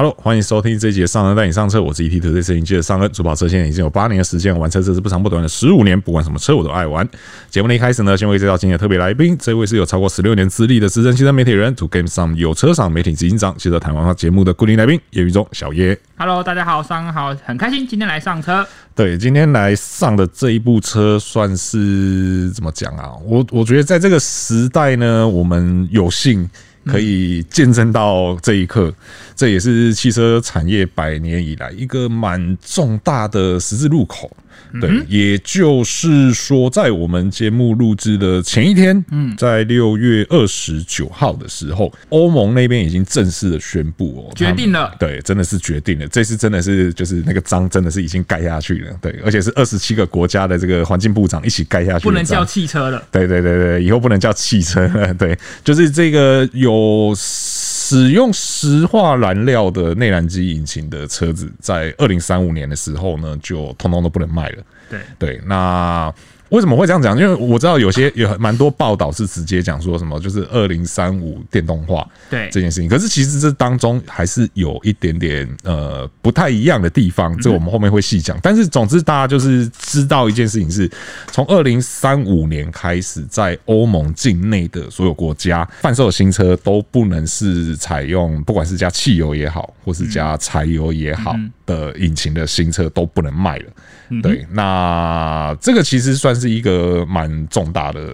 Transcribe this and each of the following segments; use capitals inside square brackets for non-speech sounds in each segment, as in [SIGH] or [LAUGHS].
Hello，欢迎收听这一节上恩带你上车，我是 ET 车队摄影机的上恩。主跑车现在已经有八年的时间，玩车这是不长不短的十五年，不管什么车我都爱玩。节目的一开始呢，先为介绍今天的特别来宾，这位是有超过十六年资历的资深汽车媒体人，To Game Some 有车赏媒体执行长，接着谈完他节目的固定来宾叶宇中小叶。Hello，大家好，上恩好，很开心今天来上车。对，今天来上的这一部车算是怎么讲啊？我我觉得在这个时代呢，我们有幸。可以见证到这一刻，这也是汽车产业百年以来一个蛮重大的十字路口。对，也就是说，在我们节目录制的前一天，嗯，在六月二十九号的时候，欧盟那边已经正式的宣布哦，决定了，对，真的是决定了，这次真的是就是那个章真的是已经盖下去了，对，而且是二十七个国家的这个环境部长一起盖下去，不能叫汽车了，对对对对，以后不能叫汽车了，对，就是这个有。使用石化燃料的内燃机引擎的车子，在二零三五年的时候呢，就通通都不能卖了。对对，那。为什么会这样讲？因为我知道有些有蛮多报道是直接讲说什么，就是二零三五电动化对这件事情。可是其实这当中还是有一点点呃不太一样的地方，这我们后面会细讲。但是总之大家就是知道一件事情是，从二零三五年开始，在欧盟境内的所有国家贩售的新车都不能是采用，不管是加汽油也好，或是加柴油也好的引擎的新车都不能卖了。对，那这个其实算是一个蛮重大的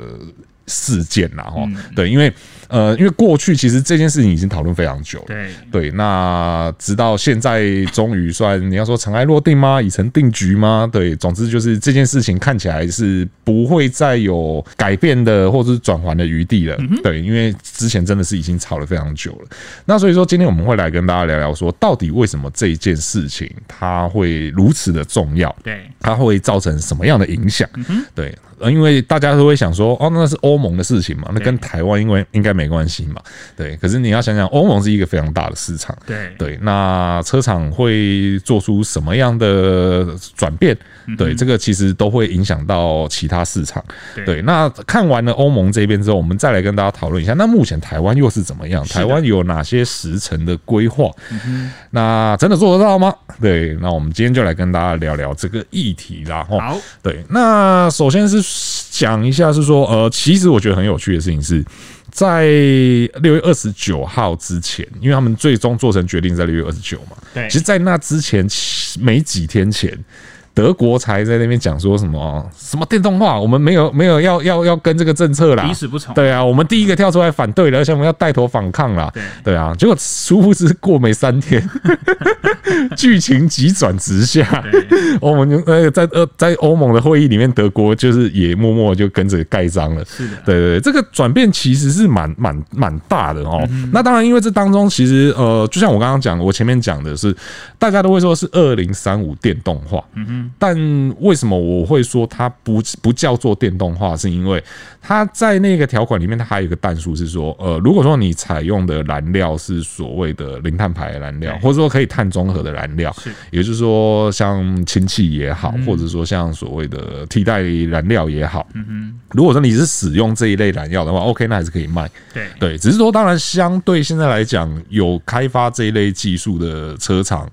事件啦，哈，对，因为。呃，因为过去其实这件事情已经讨论非常久了，对对，那直到现在终于算你要说尘埃落定吗？已成定局吗？对，总之就是这件事情看起来是不会再有改变的或者是转圜的余地了，对，因为之前真的是已经吵了非常久了。那所以说今天我们会来跟大家聊聊说，到底为什么这一件事情它会如此的重要？对，它会造成什么样的影响？对，因为大家都会想说，哦，那是欧盟的事情嘛，那跟台湾因为应该。没关系嘛，对。可是你要想想，欧盟是一个非常大的市场，对对。那车厂会做出什么样的转变？对，这个其实都会影响到其他市场。对，那看完了欧盟这边之后，我们再来跟大家讨论一下，那目前台湾又是怎么样？台湾有哪些时程的规划？那真的做得到吗？对，那我们今天就来跟大家聊聊这个议题啦。好，对。那首先是讲一下，是说，呃，其实我觉得很有趣的事情是。在六月二十九号之前，因为他们最终做成决定在六月二十九嘛，对，其实，在那之前没几天前。德国才在那边讲说什么什么电动化，我们没有没有要要要跟这个政策啦，彼此不从。对啊，我们第一个跳出来反对了，而且我们要带头反抗啦。对对啊，结果殊不知过没三天，[LAUGHS] 剧情急转直下，欧盟就呃在呃在欧盟的会议里面，德国就是也默默就跟着盖章了。是的，对对，这个转变其实是蛮蛮蛮大的哦。那当然，因为这当中其实呃，就像我刚刚讲，我前面讲的是，大家都会说是二零三五电动化。嗯哼。但为什么我会说它不不叫做电动化？是因为它在那个条款里面，它还有一个弹数是说，呃，如果说你采用的燃料是所谓的零碳排燃料，或者说可以碳中和的燃料，也就是说像氢气也好，或者说像所谓的替代燃料也好，嗯如果说你是使用这一类燃料的话，OK，那还是可以卖。对对，只是说当然相对现在来讲，有开发这一类技术的车厂。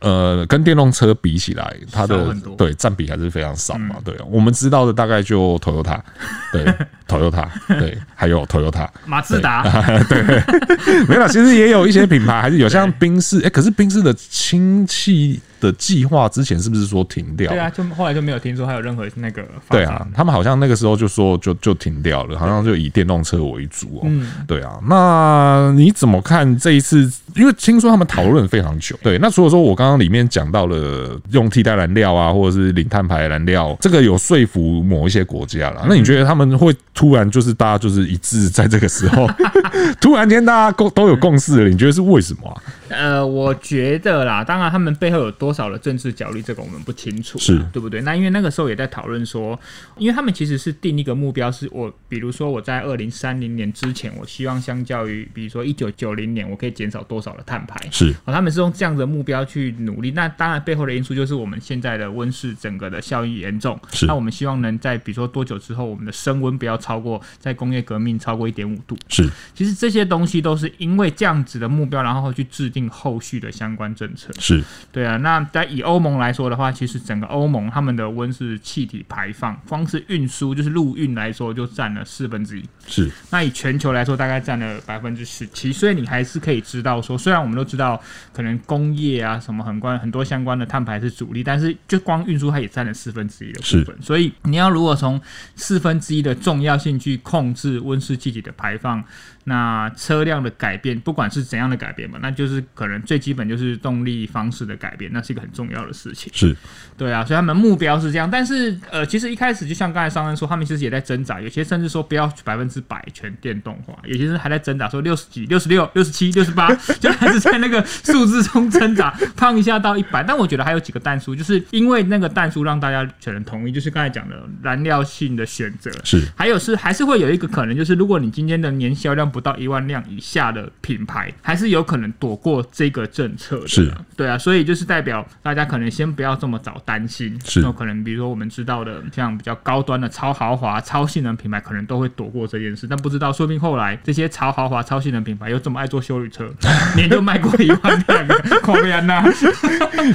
呃，跟电动车比起来，它的对占比还是非常少嘛。对，我们知道的大概就 Toyota，[LAUGHS] 对，Toyota，对，还有 Toyota，马自达，[LAUGHS] 对，[LAUGHS] 没有，其实也有一些品牌还是有，像宾士，哎，可是宾士的氢气。的计划之前是不是说停掉？对啊，就后来就没有听说还有任何那个。对啊，他们好像那个时候就说就就停掉了，好像就以电动车为主哦。嗯，对啊。那你怎么看这一次？因为听说他们讨论非常久。对，那除了说我刚刚里面讲到了用替代燃料啊，或者是零碳排燃料，这个有说服某一些国家了。那你觉得他们会突然就是大家就是一致在这个时候，[LAUGHS] 突然间大家共都有共识了？你觉得是为什么啊？呃，我觉得啦，当然他们背后有多。少的政治角力，这个我们不清楚，是对不对？那因为那个时候也在讨论说，因为他们其实是定一个目标，是我比如说我在二零三零年之前，我希望相较于比如说一九九零年，我可以减少多少的碳排，是，他们是用这样的目标去努力。那当然背后的因素就是我们现在的温室整个的效益严重，是。那我们希望能在比如说多久之后，我们的升温不要超过在工业革命超过一点五度，是。其实这些东西都是因为这样子的目标，然后去制定后续的相关政策，是。对啊，那在以欧盟来说的话，其实整个欧盟他们的温室气体排放，光是运输就是陆运来说，就占了四分之一。是。那以全球来说，大概占了百分之十七。所以你还是可以知道说，虽然我们都知道可能工业啊什么很关很多相关的碳排是主力，但是就光运输它也占了四分之一的部分。所以你要如果从四分之一的重要性去控制温室气体的排放。那车辆的改变，不管是怎样的改变嘛，那就是可能最基本就是动力方式的改变，那是一个很重要的事情。是，对啊，所以他们目标是这样，但是呃，其实一开始就像刚才商人说，他们其实也在挣扎，有些甚至说不要百分之百全电动化，有些人还在挣扎说六十几、六十六、六十七、六十八，[LAUGHS] 就还是在那个数字中挣扎，胖一下到一百。但我觉得还有几个弹数，就是因为那个弹数让大家可能同意，就是刚才讲的燃料性的选择是，还有是还是会有一个可能，就是如果你今天的年销量不到一万辆以下的品牌，还是有可能躲过这个政策的。是，对啊，所以就是代表大家可能先不要这么早担心。是，那可能比如说我们知道的，像比较高端的超豪华、超性能品牌，可能都会躲过这件事。但不知道，说不定后来这些超豪华、超性能品牌又这么爱做修理车，[LAUGHS] 年就卖过一万辆，夸张呐！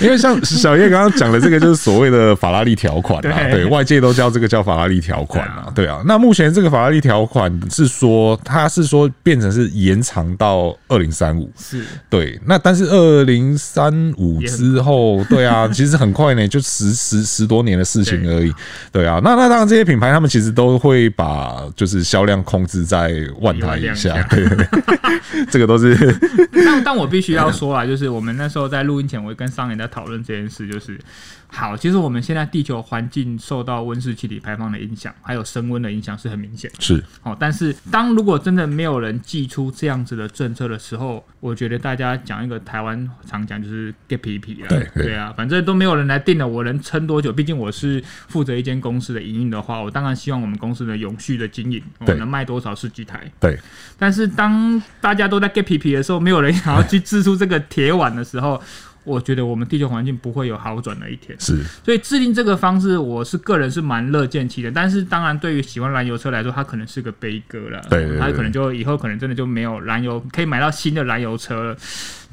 因为像小叶刚刚讲的这个，就是所谓的法拉利条款啊，对，对，外界都叫这个叫法拉利条款啊，对啊。那目前这个法拉利条款是说，它是说变成是延长到二零三五，是对。那但是二零三五之后，对啊，其实很快呢，就十十十多年的事情而已，对啊。那那当然，这些品牌他们其实都会把就是销量控制在万台以下，对对对，[LAUGHS] 这个都是。[LAUGHS] 但但我必须要说啊，就是我们那时候在录音前，我跟商人在讨论这件事，就是。好，其实我们现在地球环境受到温室气体排放的影响，还有升温的影响是很明显。是，哦，但是当如果真的没有人寄出这样子的政策的时候，我觉得大家讲一个台湾常讲就是 get 皮皮啊，对对啊，反正都没有人来定了，我能撑多久？毕竟我是负责一间公司的营运的话，我当然希望我们公司的永续的经营，我能卖多少是几台。对，但是当大家都在 get 皮皮的时候，没有人想要去支出这个铁碗的时候。我觉得我们地球环境不会有好转的一天，是，所以制定这个方式，我是个人是蛮乐见其成。但是当然，对于喜欢燃油车来说，它可能是个悲歌了。对，它可能就以后可能真的就没有燃油可以买到新的燃油车了。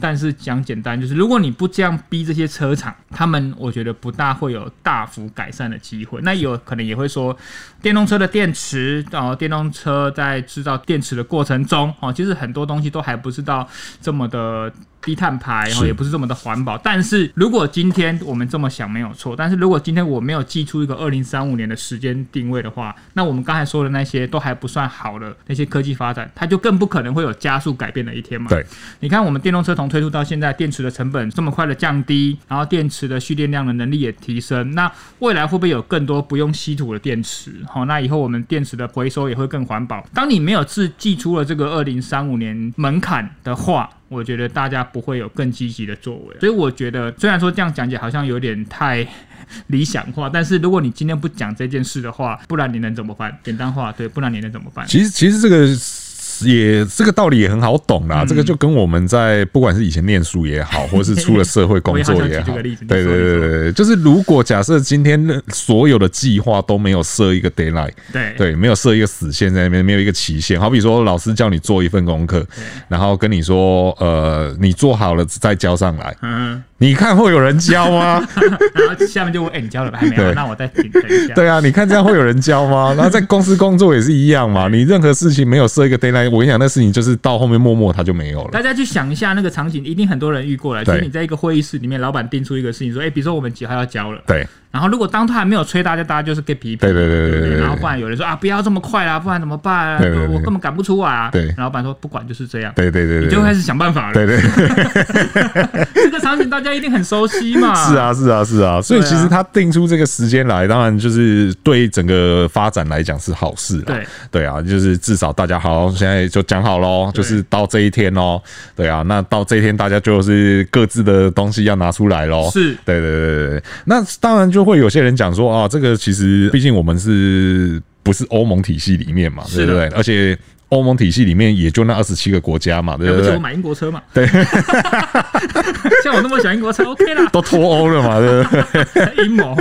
但是讲简单，就是如果你不这样逼这些车厂，他们我觉得不大会有大幅改善的机会。那有可能也会说，电动车的电池，然后电动车在制造电池的过程中，哦，其实很多东西都还不是到这么的。低碳排，然后也不是这么的环保。但是如果今天我们这么想没有错，但是如果今天我没有寄出一个二零三五年的时间定位的话，那我们刚才说的那些都还不算好的那些科技发展，它就更不可能会有加速改变的一天嘛。对，你看我们电动车从推出到现在，电池的成本这么快的降低，然后电池的蓄电量的能力也提升，那未来会不会有更多不用稀土的电池？好，那以后我们电池的回收也会更环保。当你没有自寄出了这个二零三五年门槛的话，我觉得大家不会有更积极的作为，所以我觉得虽然说这样讲解好像有点太理想化，但是如果你今天不讲这件事的话，不然你能怎么办？简单化，对，不然你能怎么办？其实，其实这个。也这个道理也很好懂啦，嗯、这个就跟我们在不管是以前念书也好，或是出了社会工作也好，[LAUGHS] 对对对对，就是如果假设今天所有的计划都没有设一个 deadline，对对，没有设一个死线在那边，没有一个期限，好比说老师叫你做一份功课，然后跟你说，呃，你做好了再交上来，嗯。你看会有人交吗？[LAUGHS] 然后下面就问：“哎、欸，你交了还没有？那我再等一下。”对啊，你看这样会有人交吗？[LAUGHS] 然后在公司工作也是一样嘛。你任何事情没有设一个我跟你讲，那事情就是到后面默默它就没有了。大家去想一下那个场景，一定很多人遇过了。就是你在一个会议室里面，老板定出一个事情说：“哎、欸，比如说我们几号要交了。”对。然后如果当他还没有催大家，大家就是给皮皮。对对对对对。然后不然有人说啊，不要这么快啦，不然怎么办啊？我根本赶不出来啊。对。然后老板说不管就是这样。对对对。你就开始想办法了。对对。[LAUGHS] 这个场景大家一定很熟悉嘛。是啊是啊是啊，所以其实他定出这个时间来，当然就是对整个发展来讲是好事。对对啊，就是至少大家好，现在就讲好喽，就是到这一天喽。对啊，那到这一天大家就是各自的东西要拿出来喽。是。对对对对对。那当然就会有些人讲说啊，这个其实毕竟我们是不是欧盟体系里面嘛，对不对？而且。欧盟体系里面也就那二十七个国家嘛，对不对？我买英国车嘛，对。[LAUGHS] 像我那么喜欢英国车，OK 啦。都脱欧了嘛，对不对？阴谋。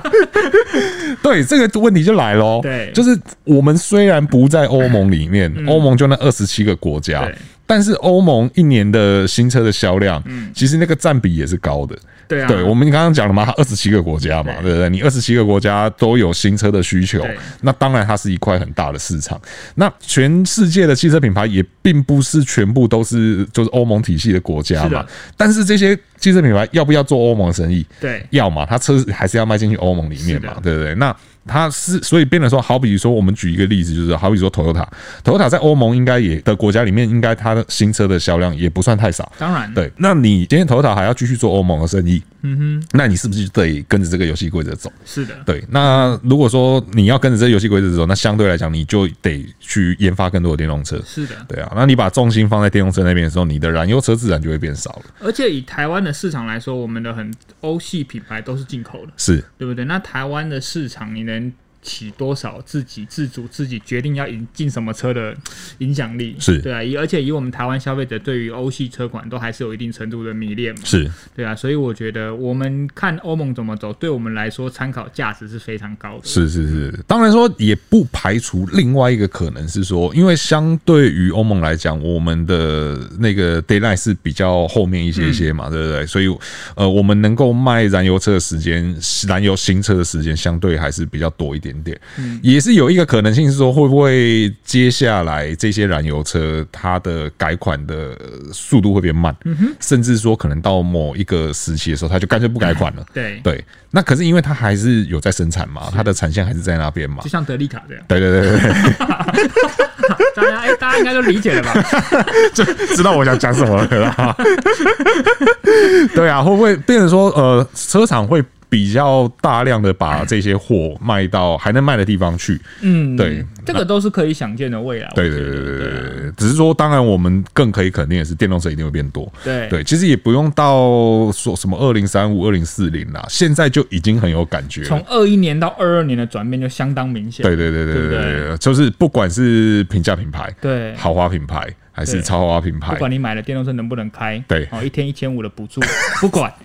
[LAUGHS] 对，这个问题就来喽。对，就是我们虽然不在欧盟里面，欧盟就那二十七个国家，但是欧盟一年的新车的销量，嗯其实那个占比也是高的。对啊，对，我们刚刚讲了嘛，它二十七个国家嘛，对不对？你二十七个国家都有新车的需求，那当然它是一块很大的市场。那全世界的汽车品牌也并不是全部都是就是欧盟体系的国家嘛，但是这些汽车品牌要不要做欧盟生意？对，要嘛，它车还是要卖进去欧盟里面嘛，对不对？那。它是所以变得说，好比说，我们举一个例子，就是好比说，Toyota，Toyota 在欧盟应该也的国家里面，应该它的新车的销量也不算太少。当然，对。那你今天 Toyota 还要继续做欧盟的生意，嗯哼，那你是不是就得跟着这个游戏规则走？是的，对。那如果说你要跟着这个游戏规则走，那相对来讲，你就得去研发更多的电动车。是的，对啊。那你把重心放在电动车那边的时候，你的燃油车自然就会变少了。而且以台湾的市场来说，我们的很欧系品牌都是进口的，是对不对？那台湾的市场，你能？起多少自己自主自己决定要引进什么车的影响力是对啊，而且以我们台湾消费者对于欧系车款都还是有一定程度的迷恋嘛，是对啊，所以我觉得我们看欧盟怎么走，对我们来说参考价值是非常高的。是是是，当然说也不排除另外一个可能是说，因为相对于欧盟来讲，我们的那个 deadline 是比较后面一些些嘛，嗯、对不对？所以呃，我们能够卖燃油车的时间，燃油新车的时间相对还是比较多一点。点点，也是有一个可能性是说，会不会接下来这些燃油车它的改款的速度会变慢，甚至说可能到某一个时期的时候，它就干脆不改款了。对对，那可是因为它还是有在生产嘛，它的产线还是在那边嘛，就像德利卡这样。对对对对对，大家哎，大家应该都理解了吧？[LAUGHS] 就知道我想讲什么了。[LAUGHS] 对啊，会不会变成说呃，车厂会？比较大量的把这些货卖到还能卖的地方去，嗯，对，这个都是可以想见的未来。对对对对对，只是说，当然我们更可以肯定的是，电动车一定会变多。对对，其实也不用到说什么二零三五、二零四零啦，现在就已经很有感觉。从二一年到二二年的转变就相当明显。对对对对对对，就是不管是平价品牌、对豪华品牌还是超豪华品牌，不管你买了电动车能不能开，对，哦，一天一千五的补助，不管。[LAUGHS]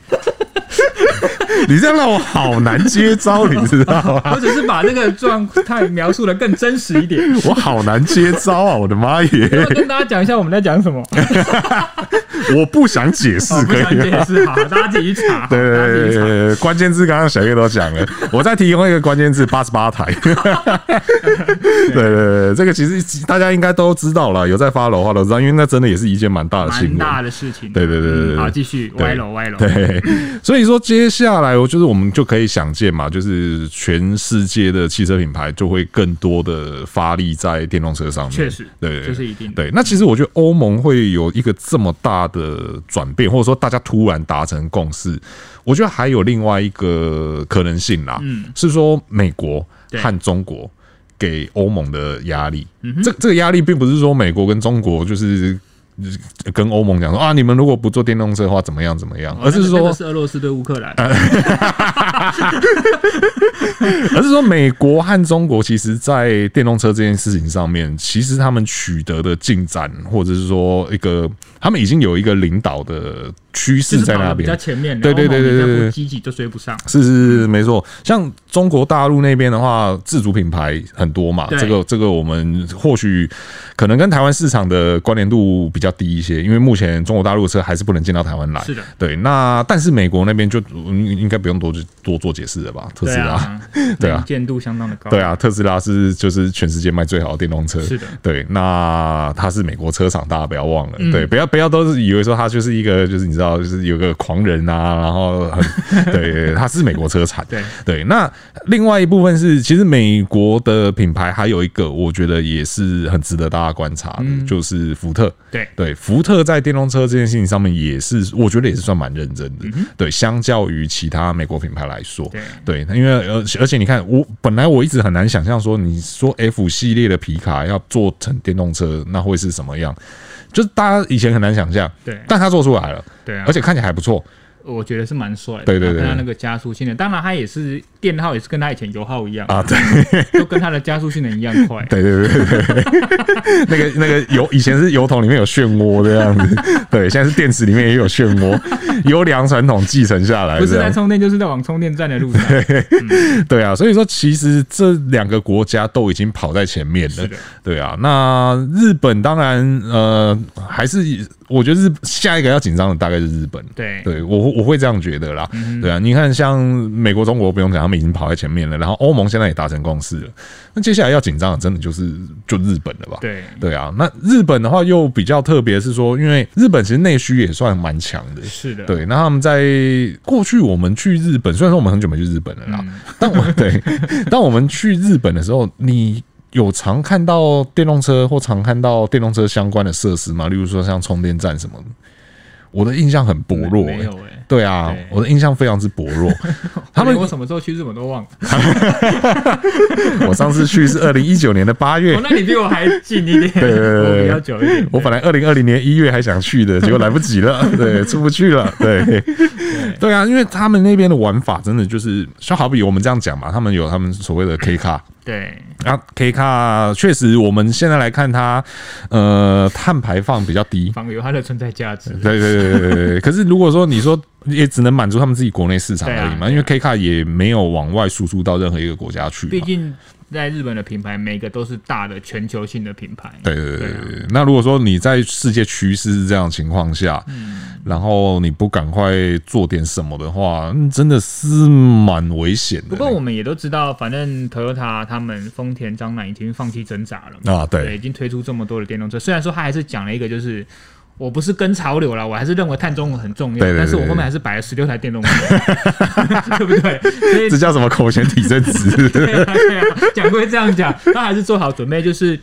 [LAUGHS] 你这样让我好难接招，你知道吗？[LAUGHS] 我只是把那个状态描述的更真实一点。[LAUGHS] 我好难接招啊！我的妈耶！要跟大家讲一下我们在讲什么。我不想解释，可以解释好，大家自己查。对对对对，关键字刚刚小叶都讲了，我再提供一个关键字：八十八台。对对对，这个其实大家应该都知道了，有在 follow 的话都知道，因为那真的也是一件蛮大的新闻，蛮大的事情。对对对对，好，继续歪楼歪楼。对，所以说接下来。就是我们就可以想见嘛，就是全世界的汽车品牌就会更多的发力在电动车上面。确实，对，这是一定的。对，那其实我觉得欧盟会有一个这么大的转变，或者说大家突然达成共识，我觉得还有另外一个可能性啦，嗯，是说美国和中国给欧盟的压力。这这个压力并不是说美国跟中国就是。跟欧盟讲说啊，你们如果不做电动车的话，怎么样怎么样？而是说，是俄罗斯对乌克兰，[LAUGHS] 而是说美国和中国其实，在电动车这件事情上面，其实他们取得的进展，或者是说一个，他们已经有一个领导的。趋势在那边，比较前面，对对对对对对，积极就追不上。是是是，没错。像中国大陆那边的话，自主品牌很多嘛，这个这个我们或许可能跟台湾市场的关联度比较低一些，因为目前中国大陆的车还是不能进到台湾来。是的，对。那但是美国那边就应该不用多多做解释了吧？特斯拉，对啊，[LAUGHS] 见度相当的高。对啊，特斯拉是就是全世界卖最好的电动车。是的，对。那它是美国车厂，大家不要忘了。对，不要不要都是以为说他就是一个，就是你知道，就是有个狂人啊，然后很 [LAUGHS] 对，他是美国车产。对对，那另外一部分是，其实美国的品牌还有一个，我觉得也是很值得大家观察的，嗯、就是福特。对对，福特在电动车这件事情上面也是，我觉得也是算蛮认真的。嗯、对，相较于其他美国品牌来说，对对，因为而而且你看，我本来我一直很难想象说，你说 F 系列的皮卡要做成电动车，那会是什么样？就是大家以前很难想象，对，但他做出来了，对啊，而且看起来还不错。我觉得是蛮帅的，对对对，他那个加速性能，当然他也是电耗，也是跟他以前油耗一样。啊，对，[LAUGHS] 就跟他的加速性能一样快，对对对对，[LAUGHS] 那个那个油以前是油桶里面有漩涡这样子，[LAUGHS] 对，现在是电池里面也有漩涡，优良传统继承下来，不是在充电就是在往充电站的路上，对。啊，所以说其实这两个国家都已经跑在前面了，对啊，那日本当然呃还是。我觉得日下一个要紧张的大概是日本，对，对我我会这样觉得啦，对啊，你看像美国、中国不用讲，他们已经跑在前面了，然后欧盟现在也达成共识了，那接下来要紧张的真的就是就日本了吧？对，对啊，那日本的话又比较特别是说，因为日本其实内需也算蛮强的，是的，对，那他们在过去我们去日本，虽然说我们很久没去日本了啦，[LAUGHS] 但我对，当我们去日本的时候，你。有常看到电动车或常看到电动车相关的设施吗？例如说像充电站什么的，我的印象很薄弱、欸。没有哎、欸，对啊，对我的印象非常之薄弱。[LAUGHS] 他们我什么时候去日本都忘了。[LAUGHS] 我上次去是二零一九年的八月、哦，那你比我还近一点，[LAUGHS] 对，对，对，我比较久一点。我本来二零二零年一月还想去的，结果来不及了，对，出不去了，对，对，对啊，因为他们那边的玩法真的就是，就好比我们这样讲嘛，他们有他们所谓的 K 卡。对，啊，K 卡确实，我们现在来看它，呃，碳排放比较低，反而有它的存在价值。对对对对对。可是如果说你说，也只能满足他们自己国内市场而已嘛，因为 K 卡也没有往外输出到任何一个国家去。毕竟。在日本的品牌，每个都是大的全球性的品牌。对对对对。那如果说你在世界趋势是这样的情况下，嗯，然后你不赶快做点什么的话，真的是蛮危险的。不过我们也都知道，反正 Toyota 他们丰田章男已经放弃挣扎了嘛。啊，对，已经推出这么多的电动车。虽然说他还是讲了一个，就是。我不是跟潮流了，我还是认为碳中和很重要。对对对对，但是我后面还是摆了十六台电动车，[LAUGHS] 对不对？所以这叫什么口嫌体正直？对啊，对啊，讲归这样讲，他还是做好准备，就是。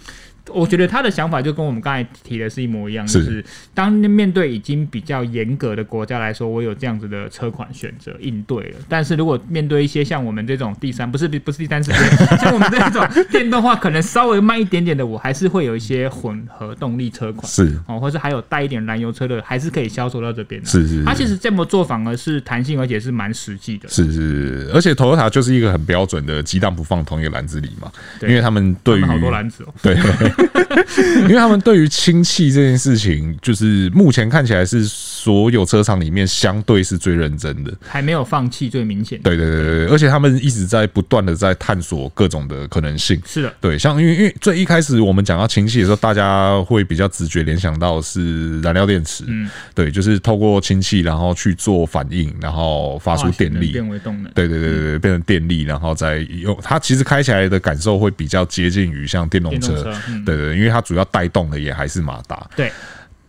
我觉得他的想法就跟我们刚才提的是一模一样，就是当面对已经比较严格的国家来说，我有这样子的车款选择应对了。但是如果面对一些像我们这种第三，不是不是第三世界，[LAUGHS] 像我们这种电动化可能稍微慢一点点的，我还是会有一些混合动力车款，是哦，或是还有带一点燃油车的，还是可以销售到这边的。是是，他其实这么做反而是弹性，而且是蛮实际的。是是，而且 Toyota 就是一个很标准的鸡蛋不放同一个篮子里嘛，因为他们对于好多篮子哦，对。[LAUGHS] 因为他们对于氢气这件事情，就是目前看起来是所有车厂里面相对是最认真的，还没有放弃最明显。对对对对，而且他们一直在不断的在探索各种的可能性。是的，对，像因为因为最一开始我们讲到氢气的时候，大家会比较直觉联想到是燃料电池，嗯，对，就是透过氢气然后去做反应，然后发出电力，变为动能。对对对对，变成电力，然后再用它，其实开起来的感受会比较接近于像电动车。动车嗯、对，对对，因为它主要带动的也还是马达，对。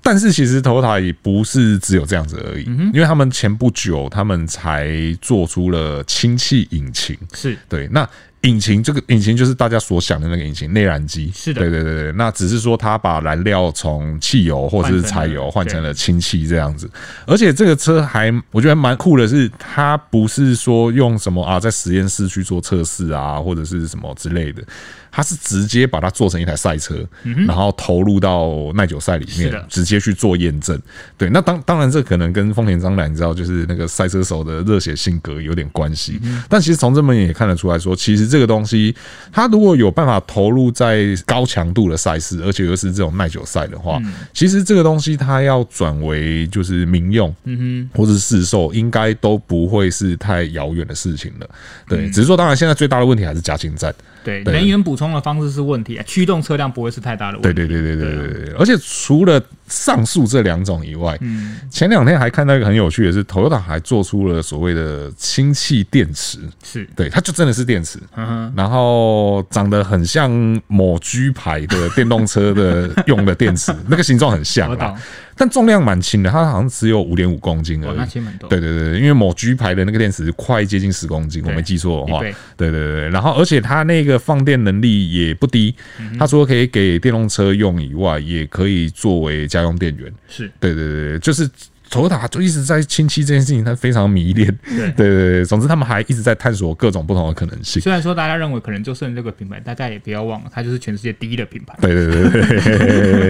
但是其实 Toyota 也不是只有这样子而已，因为他们前不久他们才做出了氢气引擎，是对。那引擎这个引擎就是大家所想的那个引擎，内燃机，是的，对对对对。那只是说它把燃料从汽油或者是柴油换成了氢气这样子，而且这个车还我觉得蛮酷的是，它不是说用什么啊，在实验室去做测试啊，或者是什么之类的。它是直接把它做成一台赛车，然后投入到耐久赛里面，直接去做验证。对，那当当然这可能跟丰田章男你知道，就是那个赛车手的热血性格有点关系。但其实从这么也看得出来说，其实这个东西它如果有办法投入在高强度的赛事，而且又是这种耐久赛的话，其实这个东西它要转为就是民用，嗯哼，或者是市售，应该都不会是太遥远的事情了。对，只是说当然现在最大的问题还是加氢站。对，能源补充的方式是问题，驱动车辆不会是太大的问题。对对对对对对对，而且除了上述这两种以外，嗯，前两天还看到一个很有趣的是，Toyota 还做出了所谓的氢气电池，是。对，它就真的是电池，然后长得很像某 G 牌的电动车的用的电池，[LAUGHS] 那个形状很像啊。但重量蛮轻的，它好像只有五点五公斤而已。那轻蛮多。对对对，因为某 G 牌的那个电池快接近十公斤，我没记错的话。对对对，然后而且它那个放电能力也不低，它除了可以给电动车用以外，也可以作为家用电源。是对对对，就是。Toyota 就一直在亲戚这件事情，他非常迷恋。对对对，总之他们还一直在探索各种不同的可能性。虽然说大家认为可能就剩这个品牌，大家也不要忘了，它就是全世界第一的品牌。对对对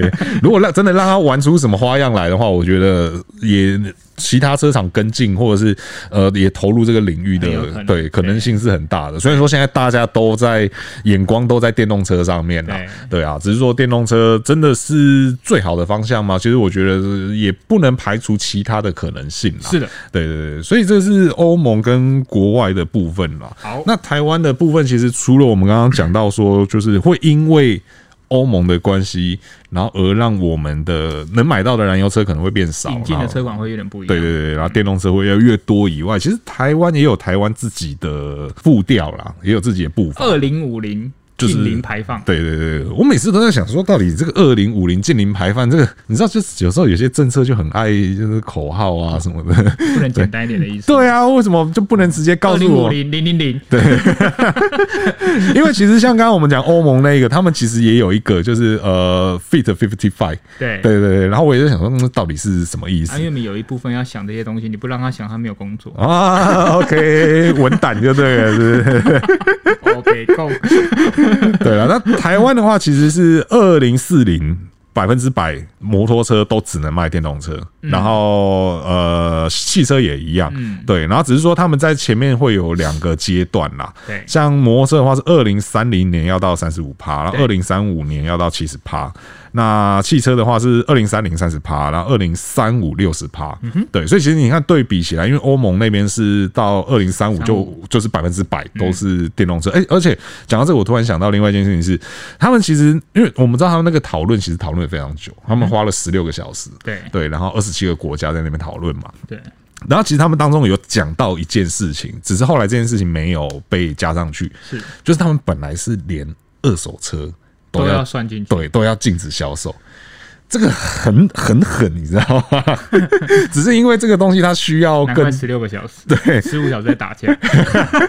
对，如果让真的让他玩出什么花样来的话，我觉得也。其他车厂跟进，或者是呃也投入这个领域的，可对可能性是很大的。虽然说现在大家都在眼光都在电动车上面了，对啊，只是说电动车真的是最好的方向吗？其实我觉得也不能排除其他的可能性啦。是的，对对对，所以这是欧盟跟国外的部分啦。好，那台湾的部分其实除了我们刚刚讲到说，就是会因为。欧盟的关系，然后而让我们的能买到的燃油车可能会变少，引进的车款会有点不一样。对对对，然后电动车会要越多以外，其实台湾也有台湾自己的步调啦，也有自己的步伐。二零五零。近零排放，对对对，我每次都在想说，到底这个二零五零近零排放，这个你知道，就是有时候有些政策就很爱就是口号啊什么的，不能简单一点的意思。对啊，为什么就不能直接告诉我零零零零？对，因为其实像刚刚我们讲欧盟那个，他们其实也有一个，就是呃，Fit Fifty Five。对对对，然后我也在想说，那到底是什么意思？因为你有一部分要想这些东西，你不让他想，他没有工作啊。OK，文胆就对了，是不是？OK，够。[LAUGHS] 对啊，那台湾的话其实是二零四零百分之百摩托车都只能卖电动车，然后呃汽车也一样，对，然后只是说他们在前面会有两个阶段啦，对，像摩托车的话是二零三零年要到三十五趴，然后二零三五年要到七十趴。那汽车的话是二零三零三十趴，然后二零三五六十趴，对，所以其实你看对比起来，因为欧盟那边是到二零三五就就是百分之百都是电动车，哎，而且讲到这个，我突然想到另外一件事情是，他们其实因为我们知道他们那个讨论其实讨论非常久，他们花了十六个小时，对。对，然后二十七个国家在那边讨论嘛，对，然后其实他们当中有讲到一件事情，只是后来这件事情没有被加上去，是，就是他们本来是连二手车。都要算进去，对，都要禁止销售。这个很很狠，你知道吗？[LAUGHS] 只是因为这个东西它需要更十六个小时，对，十五小时在打架。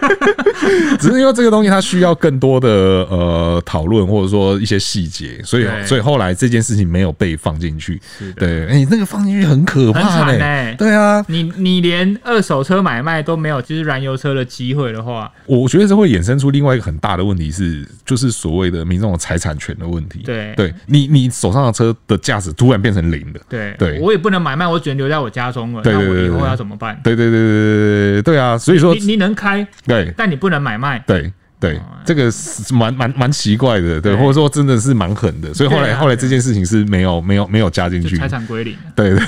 [LAUGHS] 只是因为这个东西它需要更多的呃讨论，或者说一些细节，所以所以后来这件事情没有被放进去。对，哎，那个放进去很可怕嘞。对啊，你你连二手车买卖都没有，就是燃油车的机会的话，我觉得这会衍生出另外一个很大的问题是，就是所谓的民众的财产权的问题。对，对你你手上的车的价。价值突然变成零的，对对，我也不能买卖，我只能留在我家中了。那我以后要怎么办？对对对对对对对啊！所以说你你能开，对，但你不能买卖，对。对，这个是蛮蛮蛮奇怪的，对，或者说真的是蛮狠的，所以后来后来这件事情是没有没有没有加进去，财产归零。对对。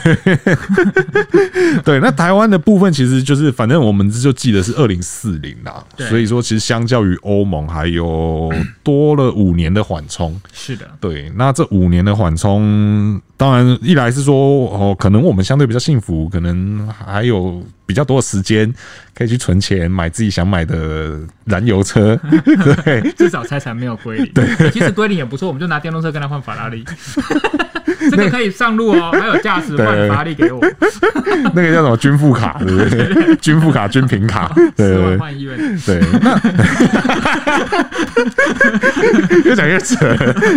[LAUGHS] 对，那台湾的部分其实就是，反正我们就记得是二零四零啦，所以说其实相较于欧盟还有多了五年的缓冲。是的，对，那这五年的缓冲，当然一来是说哦，可能我们相对比较幸福，可能还有。比较多的时间可以去存钱买自己想买的燃油车，[LAUGHS] 对，至少财产没有归零。对，其实归零也不错，我们就拿电动车跟他换法拉利，[LAUGHS] 这个可以上路哦，[LAUGHS] 还有驾驶换法拉利给我。[LAUGHS] 那个叫什么军富卡，对不对？军富卡、军品卡，十万换一元。对，那越讲越扯，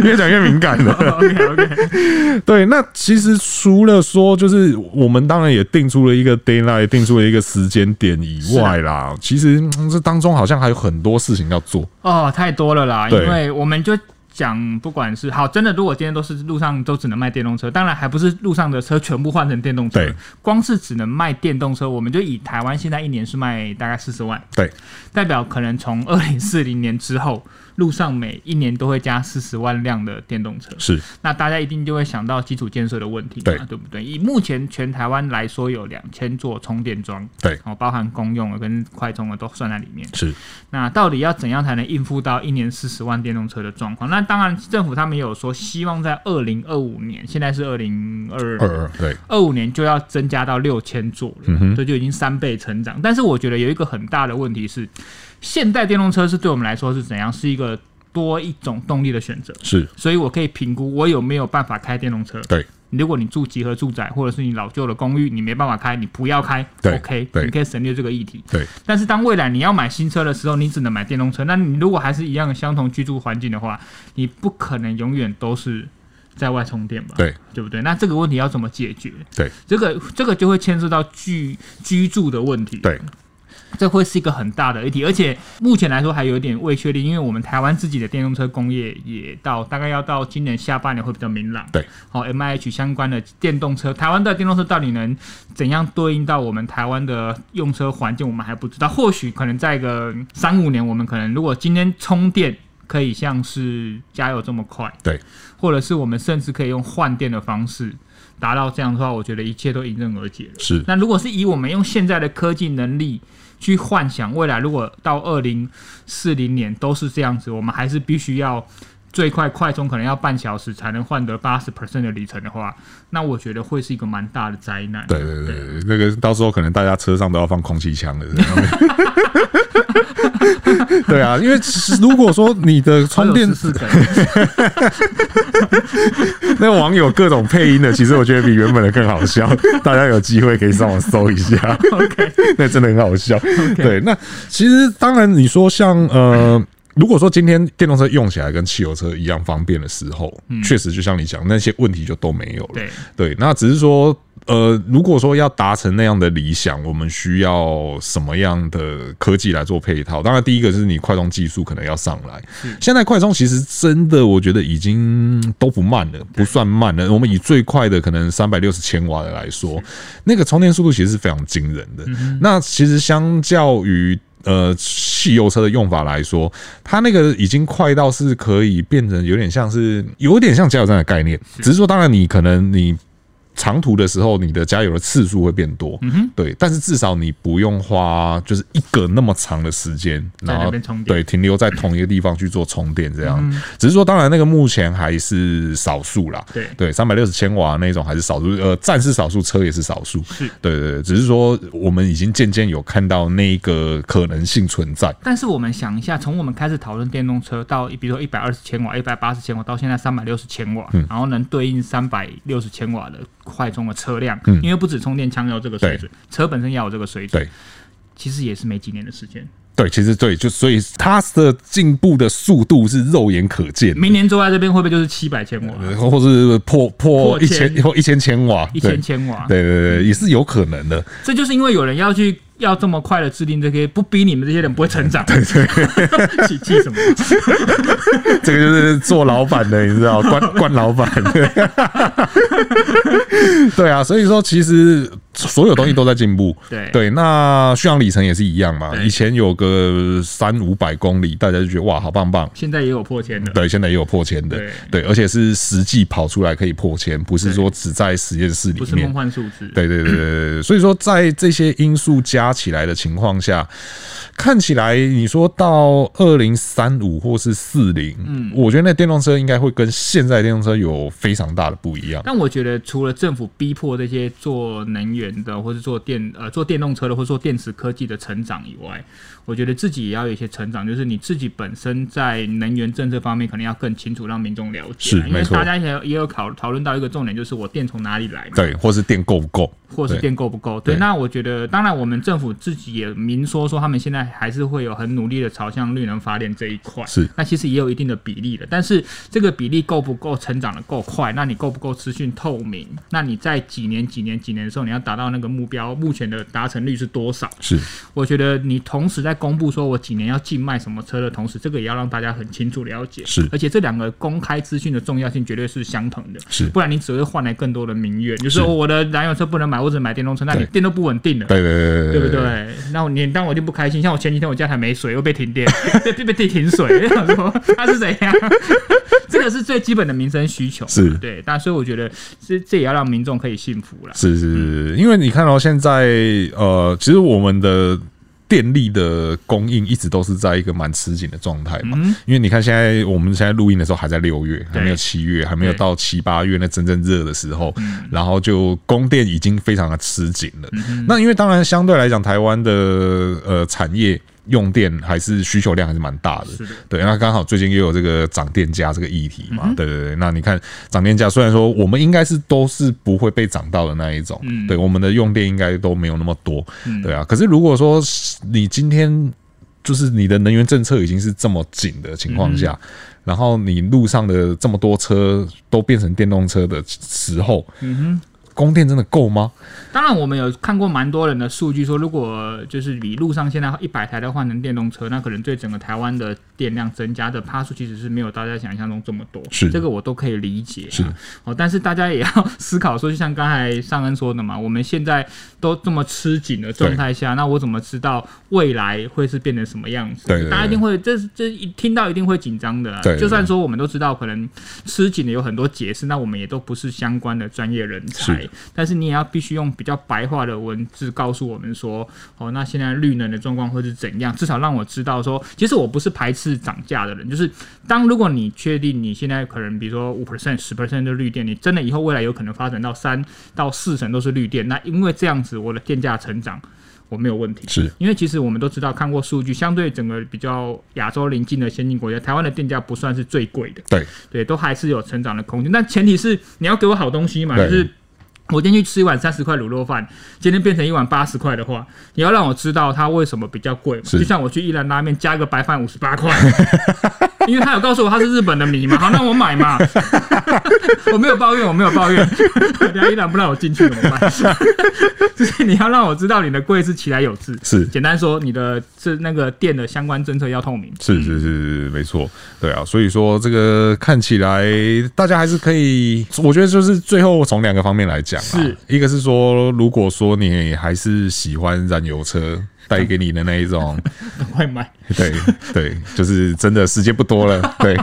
越讲越敏感了。OK OK。对，那其实除了说，就是我们当然也定出了一个 deadline，定出了。一个时间点以外啦，其实这当中好像还有很多事情要做哦，太多了啦。因为我们就讲，不管是好，真的，如果今天都是路上都只能卖电动车，当然还不是路上的车全部换成电动车，对，光是只能卖电动车，我们就以台湾现在一年是卖大概四十万，对，代表可能从二零四零年之后。路上每一年都会加四十万辆的电动车，是，那大家一定就会想到基础建设的问题，对，对不对？以目前全台湾来说，有两千座充电桩，对，哦，包含公用的跟快充的都算在里面，是。那到底要怎样才能应付到一年四十万电动车的状况？那当然，政府他们也有说，希望在二零二五年，现在是二零二二，对，二五年就要增加到六千座了，这就已经三倍成长。但是我觉得有一个很大的问题是。现代电动车是对我们来说是怎样？是一个多一种动力的选择，是，所以我可以评估我有没有办法开电动车。对，如果你住集合住宅或者是你老旧的公寓，你没办法开，你不要开，OK，你可以省略这个议题。对。但是当未来你要买新车的时候，你只能买电动车。那你如果还是一样的相同居住环境的话，你不可能永远都是在外充电吧？对，对不对？那这个问题要怎么解决？对，这个这个就会牵涉到居居住的问题。对。这会是一个很大的议题，而且目前来说还有点未确定，因为我们台湾自己的电动车工业也到大概要到今年下半年会比较明朗。对，好，M I H 相关的电动车，台湾的电动车到底能怎样对应到我们台湾的用车环境，我们还不知道。或许可能在一个三五年，我们可能如果今天充电可以像是加油这么快，对，或者是我们甚至可以用换电的方式达到这样的话，我觉得一切都迎刃而解了。是，那如果是以我们用现在的科技能力。去幻想未来，如果到二零四零年都是这样子，我们还是必须要最快快充，可能要半小时才能换得八十 percent 的里程的话，那我觉得会是一个蛮大的灾难。对对对，对，那个到时候可能大家车上都要放空气枪了。[LAUGHS] [LAUGHS] 对啊，因为如果说你的充电，[LAUGHS] 那网友各种配音的，其实我觉得比原本的更好笑。[LAUGHS] 大家有机会可以上网搜一下，OK，那真的很好笑。对，那其实当然你说像呃，如果说今天电动车用起来跟汽油车一样方便的时候，确实就像你讲，那些问题就都没有了。对，那只是说。呃，如果说要达成那样的理想，我们需要什么样的科技来做配套？当然，第一个是你快充技术可能要上来。现在快充其实真的，我觉得已经都不慢了，不算慢了。我们以最快的可能三百六十千瓦的来说，那个充电速度其实是非常惊人的。那其实相较于呃汽油车的用法来说，它那个已经快到是可以变成有点像是有点像加油站的概念，只是说，当然你可能你。长途的时候，你的加油的次数会变多，嗯哼，对，但是至少你不用花就是一个那么长的时间，然后对停留在同一个地方去做充电，这样。只是说，当然那个目前还是少数啦，对。对，三百六十千瓦那种还是少数，呃，站是少数，车也是少数，是，对对对，只是说我们已经渐渐有看到那个可能性存在。但是我们想一下，从我们开始讨论电动车到，比如说一百二十千瓦、一百八十千瓦，到现在三百六十千瓦，然后能对应三百六十千瓦的。快充的车辆，嗯，因为不止充电枪要这个水准，车本身要有这个水准，对，其实也是没几年的时间。对，其实对，就所以它的进步的速度是肉眼可见。明年坐在这边会不会就是七百千瓦，或是破破一千或一千千瓦？一千千瓦，对对对，也是有可能的。这就是因为有人要去。要这么快的制定这些，不逼你们这些人不会成长。对对，[LAUGHS] 气气什么？[LAUGHS] 这个就是做老板的，你知道，惯惯老板。[LAUGHS] 对啊，所以说其实所有东西都在进步。对对，那续航里程也是一样嘛。以前有个三五百公里，大家就觉得哇，好棒棒。现在也有破千的。对，现在也有破千的。对，而且是实际跑出来可以破千，不是说只在实验室里面。不是梦幻数字。对对对对对，所以说在这些因素加。加起来的情况下，看起来你说到二零三五或是四零，嗯，我觉得那电动车应该会跟现在电动车有非常大的不一样。但我觉得除了政府逼迫这些做能源的，或是做电呃做电动车的，或者做电池科技的成长以外，我觉得自己也要有一些成长，就是你自己本身在能源政策方面可能要更清楚，让民众了解。是，因为大家也也有考讨论到一个重点，就是我电从哪里来？对，或是电够不够？或是电够不够？对，那我觉得，当然我们政府自己也明说说，他们现在还是会有很努力的朝向绿能发电这一块。是，那其实也有一定的比例的，但是这个比例够不够成长的够快？那你够不够资讯透明？那你在几年、几年、几年的时候，你要达到那个目标，目前的达成率是多少？是，我觉得你同时在公布说我几年要禁卖什么车的同时，这个也要让大家很清楚了解。是，而且这两个公开资讯的重要性绝对是相同的。是，不然你只会换来更多的民怨，就是说我的燃油车不能买。或者买电动车，那你电都不稳定了，对对对对，对不对？那我你当我就不开心，像我前几天我家还没水，又被停电，[LAUGHS] 被被被停水，[LAUGHS] 想说他是怎样？[LAUGHS] 这个是最基本的民生需求，是对。但所以我觉得这这也要让民众可以幸福了。是是是，因为你看到现在呃，其实我们的。电力的供应一直都是在一个蛮吃紧的状态嘛，因为你看现在我们现在录音的时候还在六月，还没有七月，还没有到七八月那真正热的时候，然后就供电已经非常的吃紧了。那因为当然相对来讲，台湾的呃产业。用电还是需求量还是蛮大的。对，那刚好最近又有这个涨电价这个议题嘛。对对对，那你看涨电价，虽然说我们应该是都是不会被涨到的那一种，对，我们的用电应该都没有那么多。对啊，可是如果说你今天就是你的能源政策已经是这么紧的情况下，然后你路上的这么多车都变成电动车的时候，嗯哼。供电真的够吗？当然，我们有看过蛮多人的数据，说如果就是比路上现在一百台的换成电动车，那可能对整个台湾的电量增加的趴数其实是没有大家想象中这么多。是这个我都可以理解。是哦，但是大家也要思考说，就像刚才尚恩说的嘛，我们现在都这么吃紧的状态下，那我怎么知道未来会是变成什么样子？对，大家一定会这这一听到一定会紧张的。对，就算说我们都知道可能吃紧的有很多解释，那我们也都不是相关的专业人才。但是你也要必须用比较白话的文字告诉我们说，哦，那现在绿能的状况会是怎样？至少让我知道说，其实我不是排斥涨价的人，就是当如果你确定你现在可能比如说五 percent、十 percent 的绿电，你真的以后未来有可能发展到三到四成都是绿电，那因为这样子我的电价成长我没有问题，是因为其实我们都知道看过数据，相对整个比较亚洲邻近的先进国家，台湾的电价不算是最贵的，对对，都还是有成长的空间，但前提是你要给我好东西嘛，就是。我今天去吃一碗三十块卤肉饭，今天变成一碗八十块的话，你要让我知道它为什么比较贵。就像我去一兰拉面加个白饭五十八块，[LAUGHS] 因为他有告诉我他是日本的米嘛，好，那我买嘛。[LAUGHS] 我没有抱怨，我没有抱怨，人家一然不让我进去怎么办？[LAUGHS] 就是你要让我知道你的柜是其来有字，是简单说，你的是那个店的相关政策要透明。是是是是，没错，对啊，所以说这个看起来大家还是可以，我觉得就是最后从两个方面来讲。是一个是说，如果说你还是喜欢燃油车带给你的那一种，[LAUGHS] 赶快买。对 [LAUGHS] 对，就是真的时间不多了，[LAUGHS] 对，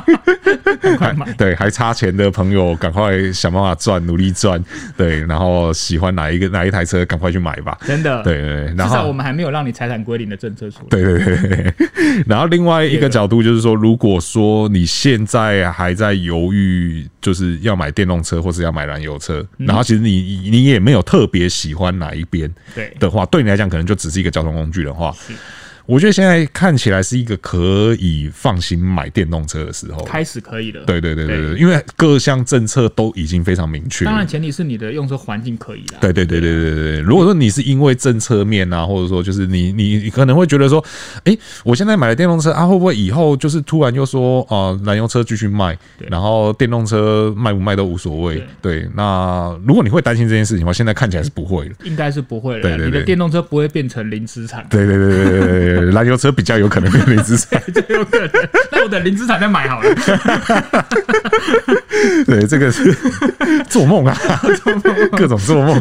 赶快买。对，还差钱的朋友，赶快想办法赚，努力赚。对，然后喜欢哪一个哪一台车，赶快去买吧。真的，对对。然后至少我们还没有让你财产归零的政策出来。对对对对。然后另外一个角度就是说，如果说你现在还在犹豫，就是要买电动车或是要买燃油车，然后其实你你也没有特别喜欢哪一边，对的话，对你来讲可能就只是一个交通工具的话。我觉得现在看起来是一个可以放心买电动车的时候，开始可以了。对对对对对，因为各项政策都已经非常明确。当然，前提是你的用车环境可以啦。对对对对对对对。如果说你是因为政策面啊，或者说就是你你可能会觉得说，哎，我现在买了电动车啊，会不会以后就是突然又说啊，燃油车继续卖，然后电动车卖不卖都无所谓。对，那如果你会担心这件事情的话，现在看起来是不会的，应该是不会的。对对对，你的电动车不会变成零资产。对对对对对对。燃油车比较有可能变零资产，[LAUGHS] 就有可能。那我等零资产再买好了。[LAUGHS] 对，这个是 [LAUGHS] 做梦啊，做梦各种做梦。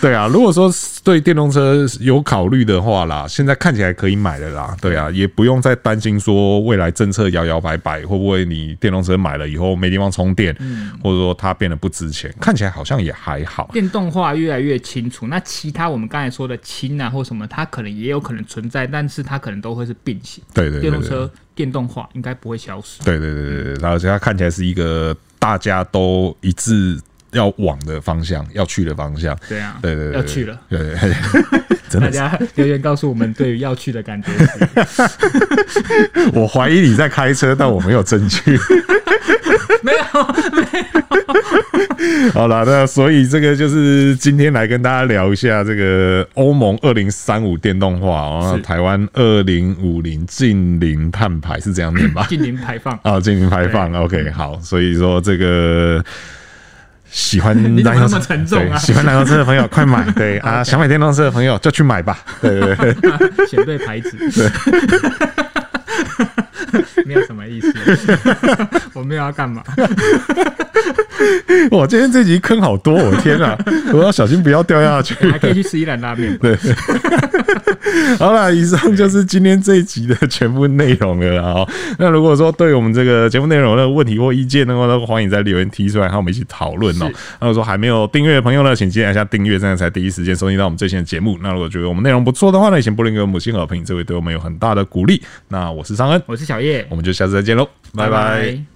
对啊，如果说对电动车有考虑的话啦，现在看起来可以买了啦。对啊，也不用再担心说未来政策摇摇摆摆，会不会你电动车买了以后没地方充电，或者说它变得不值钱？看起来好像也还好。电动化越来越清楚，那其他我们刚才说的氢啊或什么，它可能也有可能存在，但是它可能都会是并行。对对，对，对，电动车电动化应该不会消失。对对对对对，而且它看起来是一个大家都一致要往的方向，要去的方向。对啊，对对对，要去了。对对对，[LAUGHS] 真的。大家留言告诉我们对于要去的感觉。[LAUGHS] 我怀疑你在开车，但我没有证据。[LAUGHS] 没有，没有。好了，那所以这个就是今天来跟大家聊一下这个欧盟二零三五电动化啊，台湾二零五零近零碳排是这样念吧？近零排放啊，近零排放。OK，好，所以说这个喜欢 [LAUGHS] 燃油车这么沉重啊，喜欢燃油车的朋友 [LAUGHS] 快买，对啊，想买电动车的朋友就去买吧，对对对，[LAUGHS] 选对牌子。对没有什么意思，我没有要干嘛。哇，今天这集坑好多，我天啊！我要小心不要掉下去。还可以去吃一兰拉面。对，[LAUGHS] 好了，以上就是今天这一集的全部内容了啊。[LAUGHS] 那如果说对我们这个节目内容的问题或意见的话，都欢迎在留言提出来，和我们一起讨论哦。那如果说还没有订阅的朋友呢，请记得按下订阅，这样才第一时间收听到我们最新的节目。那如果觉得我们内容不错的话呢，请不吝给我们五星好评，这会对我们有很大的鼓励。那我是尚恩，我是小叶。我们就下次再见喽，拜拜。